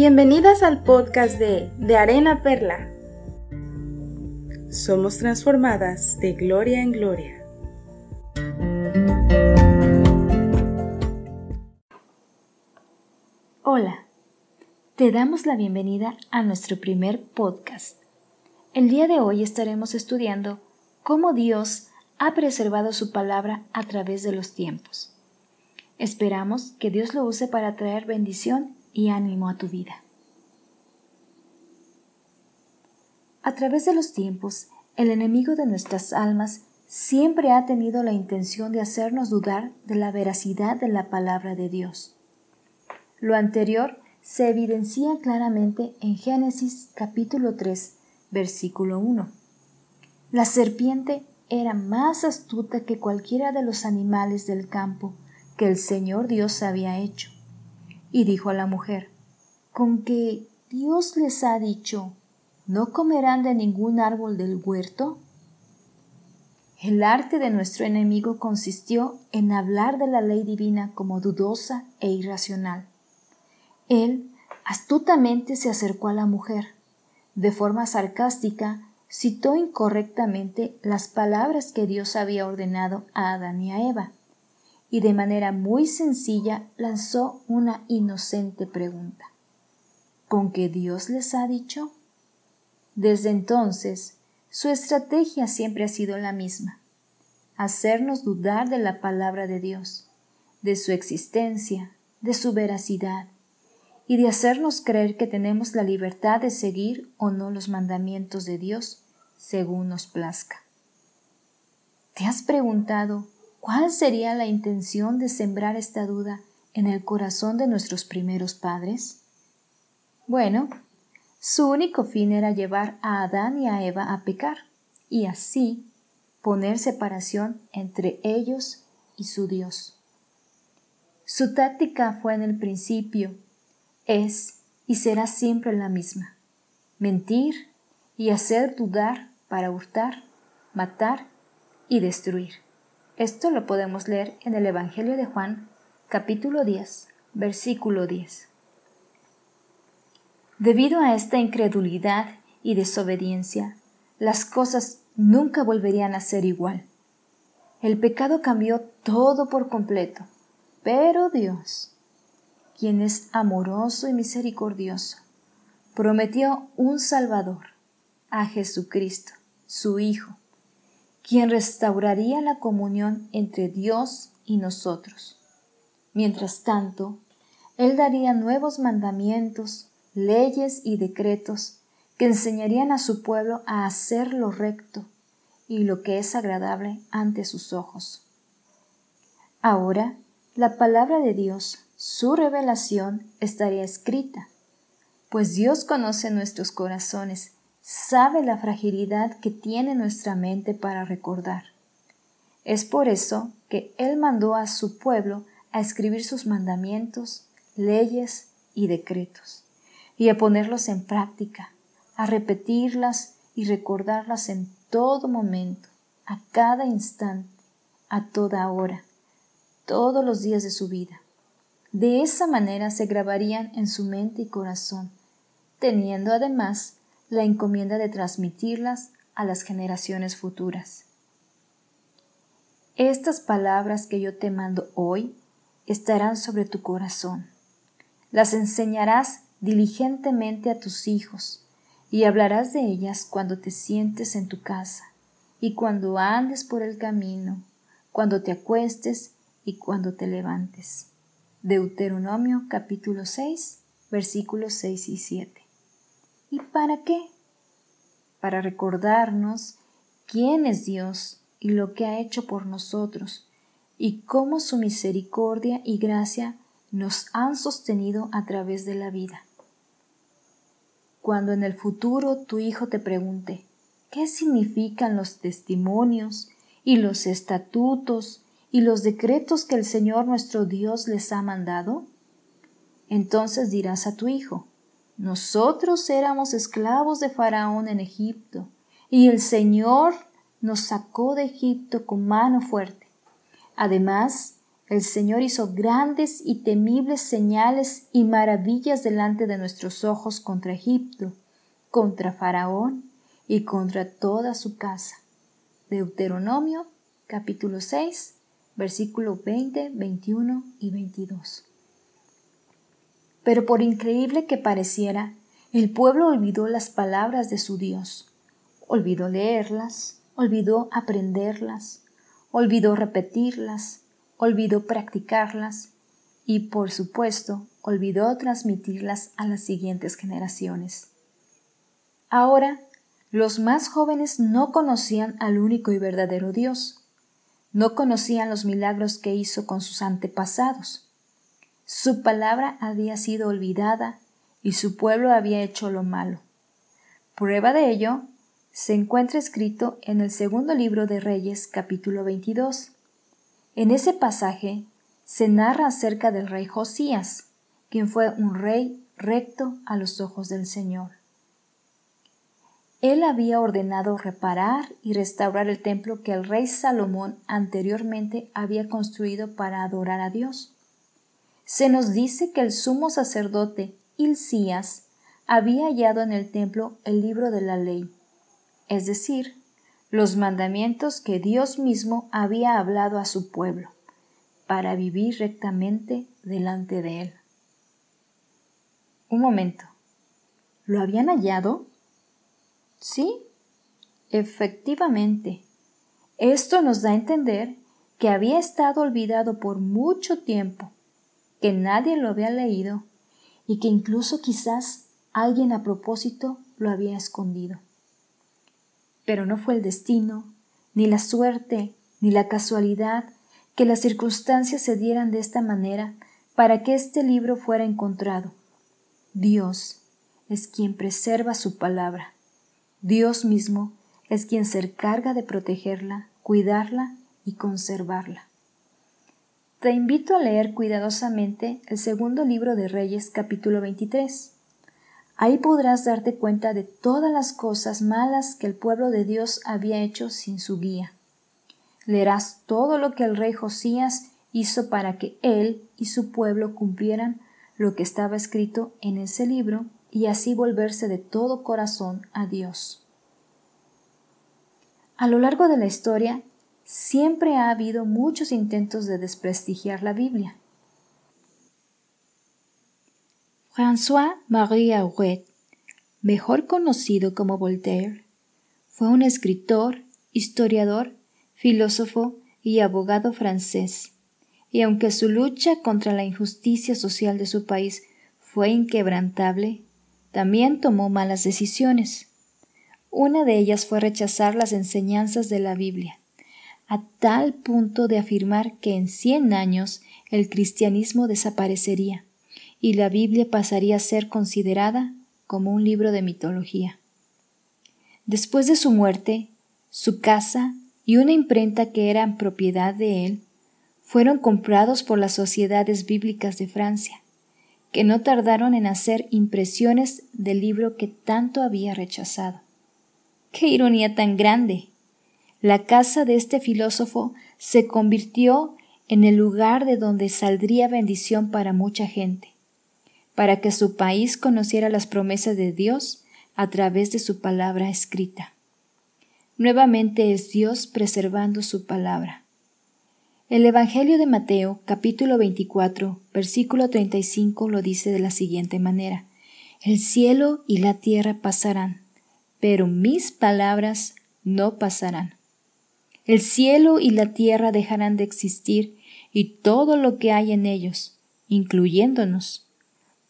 Bienvenidas al podcast de De Arena Perla. Somos transformadas de gloria en gloria. Hola, te damos la bienvenida a nuestro primer podcast. El día de hoy estaremos estudiando cómo Dios ha preservado su palabra a través de los tiempos. Esperamos que Dios lo use para traer bendición y ánimo a tu vida. A través de los tiempos, el enemigo de nuestras almas siempre ha tenido la intención de hacernos dudar de la veracidad de la palabra de Dios. Lo anterior se evidencia claramente en Génesis capítulo 3, versículo 1. La serpiente era más astuta que cualquiera de los animales del campo que el Señor Dios había hecho y dijo a la mujer, con que Dios les ha dicho, ¿no comerán de ningún árbol del huerto? El arte de nuestro enemigo consistió en hablar de la ley divina como dudosa e irracional. Él astutamente se acercó a la mujer. De forma sarcástica, citó incorrectamente las palabras que Dios había ordenado a Adán y a Eva y de manera muy sencilla lanzó una inocente pregunta. ¿Con qué Dios les ha dicho? Desde entonces, su estrategia siempre ha sido la misma, hacernos dudar de la palabra de Dios, de su existencia, de su veracidad, y de hacernos creer que tenemos la libertad de seguir o no los mandamientos de Dios según nos plazca. ¿Te has preguntado ¿Cuál sería la intención de sembrar esta duda en el corazón de nuestros primeros padres? Bueno, su único fin era llevar a Adán y a Eva a pecar, y así poner separación entre ellos y su Dios. Su táctica fue en el principio, es y será siempre la misma, mentir y hacer dudar para hurtar, matar y destruir. Esto lo podemos leer en el Evangelio de Juan, capítulo 10, versículo 10. Debido a esta incredulidad y desobediencia, las cosas nunca volverían a ser igual. El pecado cambió todo por completo, pero Dios, quien es amoroso y misericordioso, prometió un Salvador, a Jesucristo, su Hijo, quien restauraría la comunión entre Dios y nosotros. Mientras tanto, Él daría nuevos mandamientos, leyes y decretos que enseñarían a su pueblo a hacer lo recto y lo que es agradable ante sus ojos. Ahora, la palabra de Dios, su revelación, estaría escrita, pues Dios conoce nuestros corazones sabe la fragilidad que tiene nuestra mente para recordar. Es por eso que Él mandó a su pueblo a escribir sus mandamientos, leyes y decretos, y a ponerlos en práctica, a repetirlas y recordarlas en todo momento, a cada instante, a toda hora, todos los días de su vida. De esa manera se grabarían en su mente y corazón, teniendo además la encomienda de transmitirlas a las generaciones futuras. Estas palabras que yo te mando hoy estarán sobre tu corazón. Las enseñarás diligentemente a tus hijos y hablarás de ellas cuando te sientes en tu casa y cuando andes por el camino, cuando te acuestes y cuando te levantes. Deuteronomio capítulo 6 versículos 6 y 7. ¿Y para qué? Para recordarnos quién es Dios y lo que ha hecho por nosotros y cómo su misericordia y gracia nos han sostenido a través de la vida. Cuando en el futuro tu hijo te pregunte qué significan los testimonios y los estatutos y los decretos que el Señor nuestro Dios les ha mandado, entonces dirás a tu hijo, nosotros éramos esclavos de Faraón en Egipto, y el Señor nos sacó de Egipto con mano fuerte. Además, el Señor hizo grandes y temibles señales y maravillas delante de nuestros ojos contra Egipto, contra Faraón y contra toda su casa. Deuteronomio capítulo 6, versículo 20, 21 y 22. Pero por increíble que pareciera, el pueblo olvidó las palabras de su Dios, olvidó leerlas, olvidó aprenderlas, olvidó repetirlas, olvidó practicarlas y, por supuesto, olvidó transmitirlas a las siguientes generaciones. Ahora, los más jóvenes no conocían al único y verdadero Dios, no conocían los milagros que hizo con sus antepasados. Su palabra había sido olvidada y su pueblo había hecho lo malo. Prueba de ello se encuentra escrito en el segundo libro de Reyes capítulo 22. En ese pasaje se narra acerca del rey Josías, quien fue un rey recto a los ojos del Señor. Él había ordenado reparar y restaurar el templo que el rey Salomón anteriormente había construido para adorar a Dios. Se nos dice que el sumo sacerdote Hilcías había hallado en el templo el libro de la ley, es decir, los mandamientos que Dios mismo había hablado a su pueblo, para vivir rectamente delante de él. Un momento. ¿Lo habían hallado? Sí, efectivamente. Esto nos da a entender que había estado olvidado por mucho tiempo, que nadie lo había leído y que incluso quizás alguien a propósito lo había escondido. Pero no fue el destino, ni la suerte, ni la casualidad que las circunstancias se dieran de esta manera para que este libro fuera encontrado. Dios es quien preserva su palabra. Dios mismo es quien se encarga de protegerla, cuidarla y conservarla. Te invito a leer cuidadosamente el segundo libro de Reyes capítulo 23. Ahí podrás darte cuenta de todas las cosas malas que el pueblo de Dios había hecho sin su guía. Leerás todo lo que el rey Josías hizo para que él y su pueblo cumplieran lo que estaba escrito en ese libro y así volverse de todo corazón a Dios. A lo largo de la historia, siempre ha habido muchos intentos de desprestigiar la Biblia. François-Marie Arouet, mejor conocido como Voltaire, fue un escritor, historiador, filósofo y abogado francés, y aunque su lucha contra la injusticia social de su país fue inquebrantable, también tomó malas decisiones. Una de ellas fue rechazar las enseñanzas de la Biblia, a tal punto de afirmar que en cien años el cristianismo desaparecería y la Biblia pasaría a ser considerada como un libro de mitología. Después de su muerte, su casa y una imprenta que eran propiedad de él fueron comprados por las sociedades bíblicas de Francia, que no tardaron en hacer impresiones del libro que tanto había rechazado. ¡Qué ironía tan grande! La casa de este filósofo se convirtió en el lugar de donde saldría bendición para mucha gente para que su país conociera las promesas de Dios a través de su palabra escrita. Nuevamente es Dios preservando su palabra. El Evangelio de Mateo, capítulo 24, versículo 35 lo dice de la siguiente manera. El cielo y la tierra pasarán, pero mis palabras no pasarán. El cielo y la tierra dejarán de existir y todo lo que hay en ellos, incluyéndonos,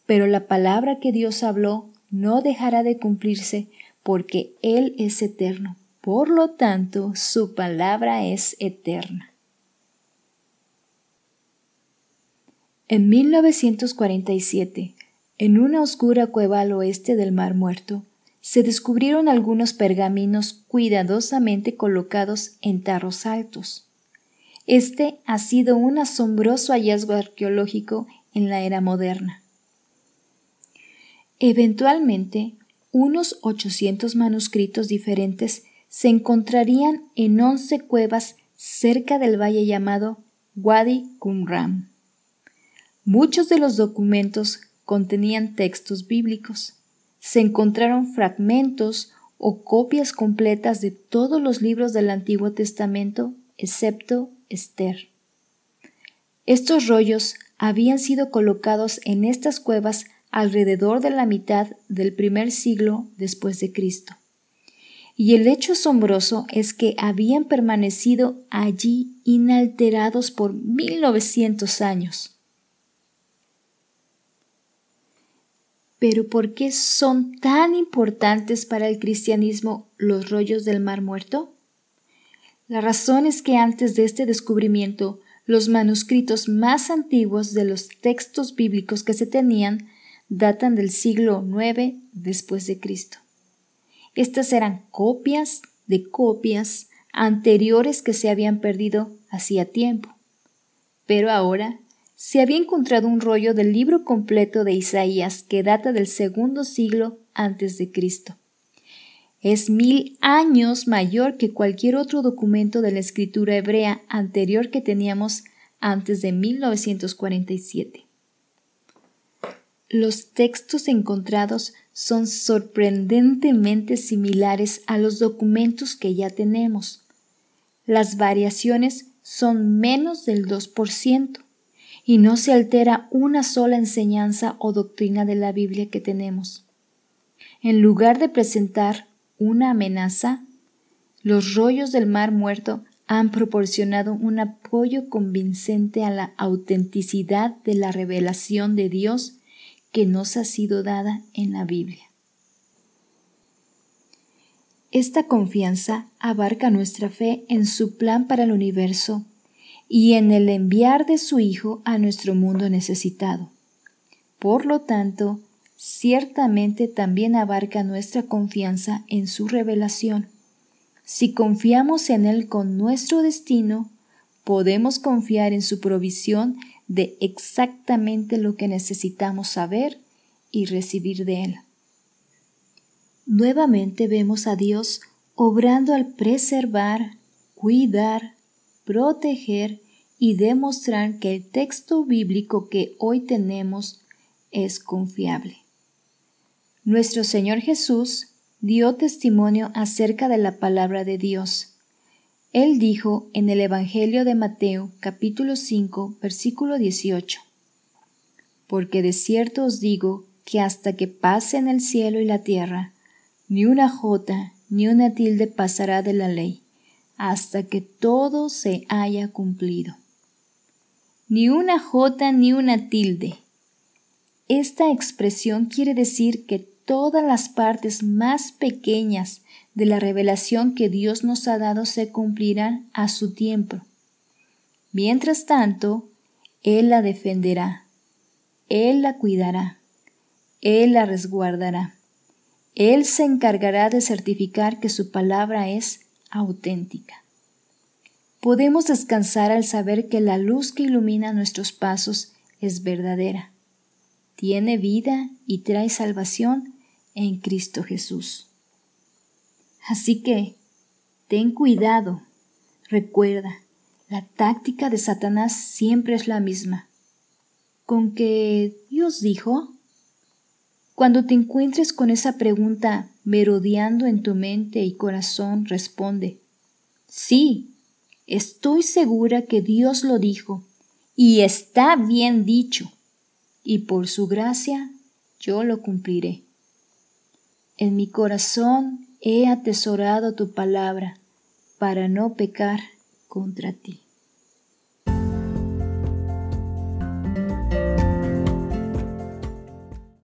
pero la palabra que Dios habló no dejará de cumplirse porque Él es eterno. Por lo tanto, su palabra es eterna. En 1947, en una oscura cueva al oeste del Mar Muerto, se descubrieron algunos pergaminos cuidadosamente colocados en tarros altos. Este ha sido un asombroso hallazgo arqueológico en la era moderna. Eventualmente, unos 800 manuscritos diferentes se encontrarían en once cuevas cerca del valle llamado Wadi Qumran. Muchos de los documentos contenían textos bíblicos. Se encontraron fragmentos o copias completas de todos los libros del Antiguo Testamento, excepto Esther. Estos rollos habían sido colocados en estas cuevas alrededor de la mitad del primer siglo después de Cristo. Y el hecho asombroso es que habían permanecido allí inalterados por 1900 años. Pero ¿por qué son tan importantes para el cristianismo los rollos del Mar Muerto? La razón es que antes de este descubrimiento, los manuscritos más antiguos de los textos bíblicos que se tenían datan del siglo IX después de Cristo. Estas eran copias de copias anteriores que se habían perdido hacía tiempo. Pero ahora se había encontrado un rollo del libro completo de Isaías que data del segundo siglo antes de Cristo. Es mil años mayor que cualquier otro documento de la escritura hebrea anterior que teníamos antes de 1947. Los textos encontrados son sorprendentemente similares a los documentos que ya tenemos. Las variaciones son menos del 2% y no se altera una sola enseñanza o doctrina de la Biblia que tenemos. En lugar de presentar una amenaza, los rollos del mar muerto han proporcionado un apoyo convincente a la autenticidad de la revelación de Dios que nos ha sido dada en la Biblia. Esta confianza abarca nuestra fe en su plan para el universo y en el enviar de su Hijo a nuestro mundo necesitado. Por lo tanto, ciertamente también abarca nuestra confianza en su revelación. Si confiamos en Él con nuestro destino, podemos confiar en su provisión de exactamente lo que necesitamos saber y recibir de Él. Nuevamente vemos a Dios obrando al preservar, cuidar, proteger y demostrar que el texto bíblico que hoy tenemos es confiable. Nuestro Señor Jesús dio testimonio acerca de la palabra de Dios. Él dijo en el Evangelio de Mateo capítulo 5 versículo 18, Porque de cierto os digo que hasta que pasen el cielo y la tierra, ni una jota ni una tilde pasará de la ley, hasta que todo se haya cumplido. Ni una jota ni una tilde. Esta expresión quiere decir que todas las partes más pequeñas de la revelación que Dios nos ha dado se cumplirán a su tiempo. Mientras tanto, Él la defenderá, Él la cuidará, Él la resguardará. Él se encargará de certificar que su palabra es auténtica. Podemos descansar al saber que la luz que ilumina nuestros pasos es verdadera, tiene vida y trae salvación en Cristo Jesús. Así que, ten cuidado, recuerda, la táctica de Satanás siempre es la misma. Con que Dios dijo, cuando te encuentres con esa pregunta merodeando en tu mente y corazón, responde, sí, estoy segura que Dios lo dijo y está bien dicho, y por su gracia yo lo cumpliré. En mi corazón he atesorado tu palabra para no pecar contra ti.